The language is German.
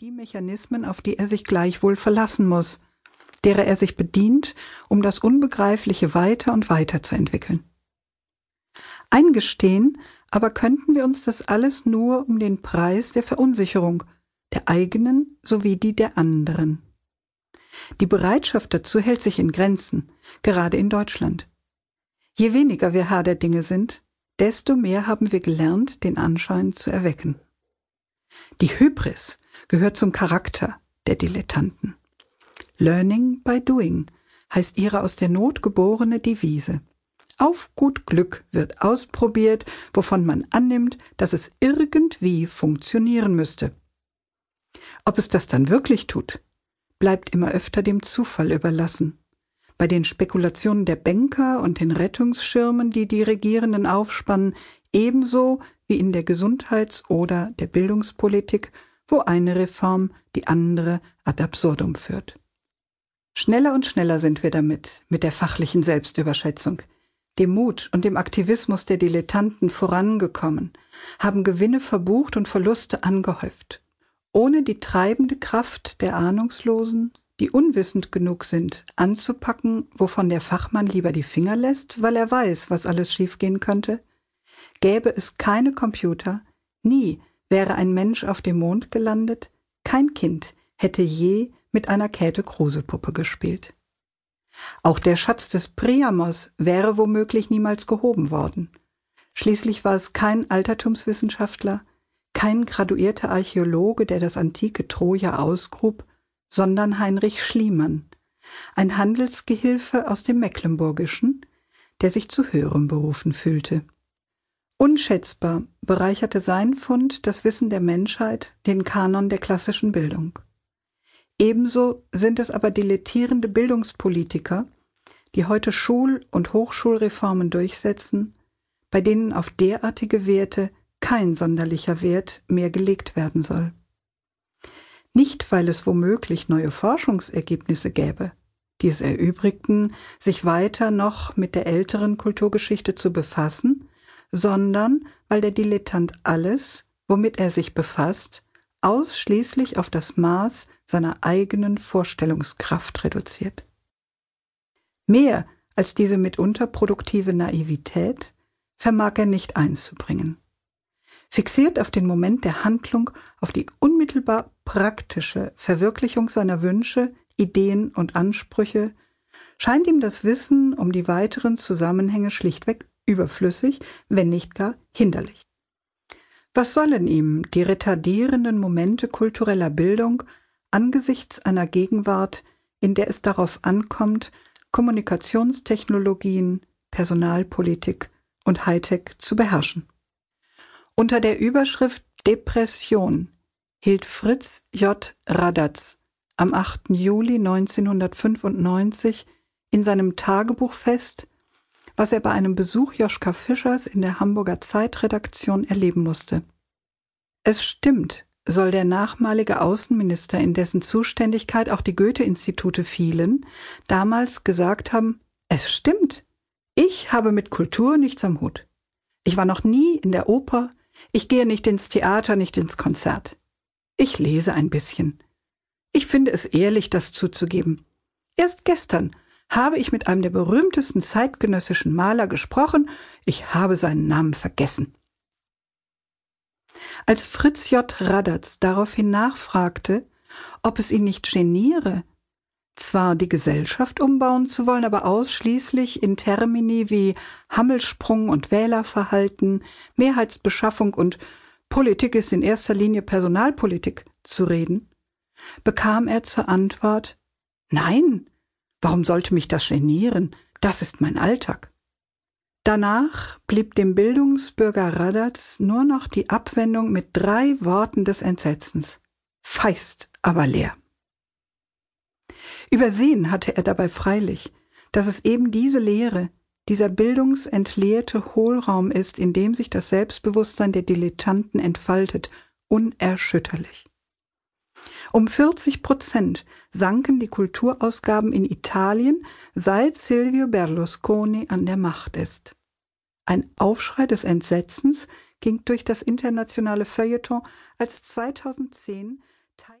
die Mechanismen, auf die er sich gleichwohl verlassen muss, derer er sich bedient, um das Unbegreifliche weiter und weiter zu entwickeln. Eingestehen aber könnten wir uns das alles nur um den Preis der Verunsicherung, der eigenen sowie die der anderen. Die Bereitschaft dazu hält sich in Grenzen, gerade in Deutschland. Je weniger wir Herr der Dinge sind, desto mehr haben wir gelernt, den Anschein zu erwecken. Die Hybris gehört zum Charakter der Dilettanten. Learning by doing heißt ihre aus der Not geborene Devise. Auf gut Glück wird ausprobiert, wovon man annimmt, dass es irgendwie funktionieren müsste. Ob es das dann wirklich tut, bleibt immer öfter dem Zufall überlassen. Bei den Spekulationen der Banker und den Rettungsschirmen, die die Regierenden aufspannen, ebenso wie in der Gesundheits- oder der Bildungspolitik, wo eine Reform die andere ad absurdum führt. Schneller und schneller sind wir damit, mit der fachlichen Selbstüberschätzung, dem Mut und dem Aktivismus der Dilettanten vorangekommen, haben Gewinne verbucht und Verluste angehäuft. Ohne die treibende Kraft der Ahnungslosen, die unwissend genug sind, anzupacken, wovon der Fachmann lieber die Finger lässt, weil er weiß, was alles schiefgehen könnte, gäbe es keine Computer, nie wäre ein Mensch auf dem Mond gelandet, kein Kind hätte je mit einer Käthe-Kruse-Puppe gespielt. Auch der Schatz des Priamos wäre womöglich niemals gehoben worden. Schließlich war es kein Altertumswissenschaftler, kein graduierter Archäologe, der das antike Troja ausgrub, sondern Heinrich Schliemann, ein Handelsgehilfe aus dem Mecklenburgischen, der sich zu höherem berufen fühlte. Unschätzbar bereicherte sein Fund das Wissen der Menschheit, den Kanon der klassischen Bildung. Ebenso sind es aber dilettierende Bildungspolitiker, die heute Schul- und Hochschulreformen durchsetzen, bei denen auf derartige Werte kein sonderlicher Wert mehr gelegt werden soll. Nicht, weil es womöglich neue Forschungsergebnisse gäbe, die es erübrigten, sich weiter noch mit der älteren Kulturgeschichte zu befassen, sondern weil der Dilettant alles, womit er sich befasst, ausschließlich auf das Maß seiner eigenen Vorstellungskraft reduziert. Mehr als diese mitunter produktive Naivität vermag er nicht einzubringen. Fixiert auf den Moment der Handlung, auf die unmittelbar praktische Verwirklichung seiner Wünsche, Ideen und Ansprüche, scheint ihm das Wissen um die weiteren Zusammenhänge schlichtweg überflüssig, wenn nicht gar hinderlich. Was sollen ihm die retardierenden Momente kultureller Bildung angesichts einer Gegenwart, in der es darauf ankommt, Kommunikationstechnologien, Personalpolitik und Hightech zu beherrschen? Unter der Überschrift Depression hielt Fritz J. Radatz am 8. Juli 1995 in seinem Tagebuch fest, was er bei einem Besuch Joschka Fischers in der Hamburger Zeitredaktion erleben musste. Es stimmt, soll der nachmalige Außenminister, in dessen Zuständigkeit auch die Goethe-Institute fielen, damals gesagt haben, es stimmt, ich habe mit Kultur nichts am Hut. Ich war noch nie in der Oper, ich gehe nicht ins Theater, nicht ins Konzert. Ich lese ein bisschen. Ich finde es ehrlich, das zuzugeben. Erst gestern habe ich mit einem der berühmtesten zeitgenössischen Maler gesprochen, ich habe seinen Namen vergessen. Als Fritz J. Radatz daraufhin nachfragte, ob es ihn nicht geniere, zwar die Gesellschaft umbauen zu wollen, aber ausschließlich in Termini wie Hammelsprung und Wählerverhalten, Mehrheitsbeschaffung und Politik ist in erster Linie Personalpolitik zu reden, bekam er zur Antwort Nein, Warum sollte mich das genieren? Das ist mein Alltag. Danach blieb dem Bildungsbürger Radatz nur noch die Abwendung mit drei Worten des Entsetzens. Feist, aber leer. Übersehen hatte er dabei freilich, dass es eben diese Lehre, dieser bildungsentleerte Hohlraum ist, in dem sich das Selbstbewusstsein der Dilettanten entfaltet, unerschütterlich. Um 40 Prozent sanken die Kulturausgaben in Italien, seit Silvio Berlusconi an der Macht ist. Ein Aufschrei des Entsetzens ging durch das internationale Feuilleton, als 2010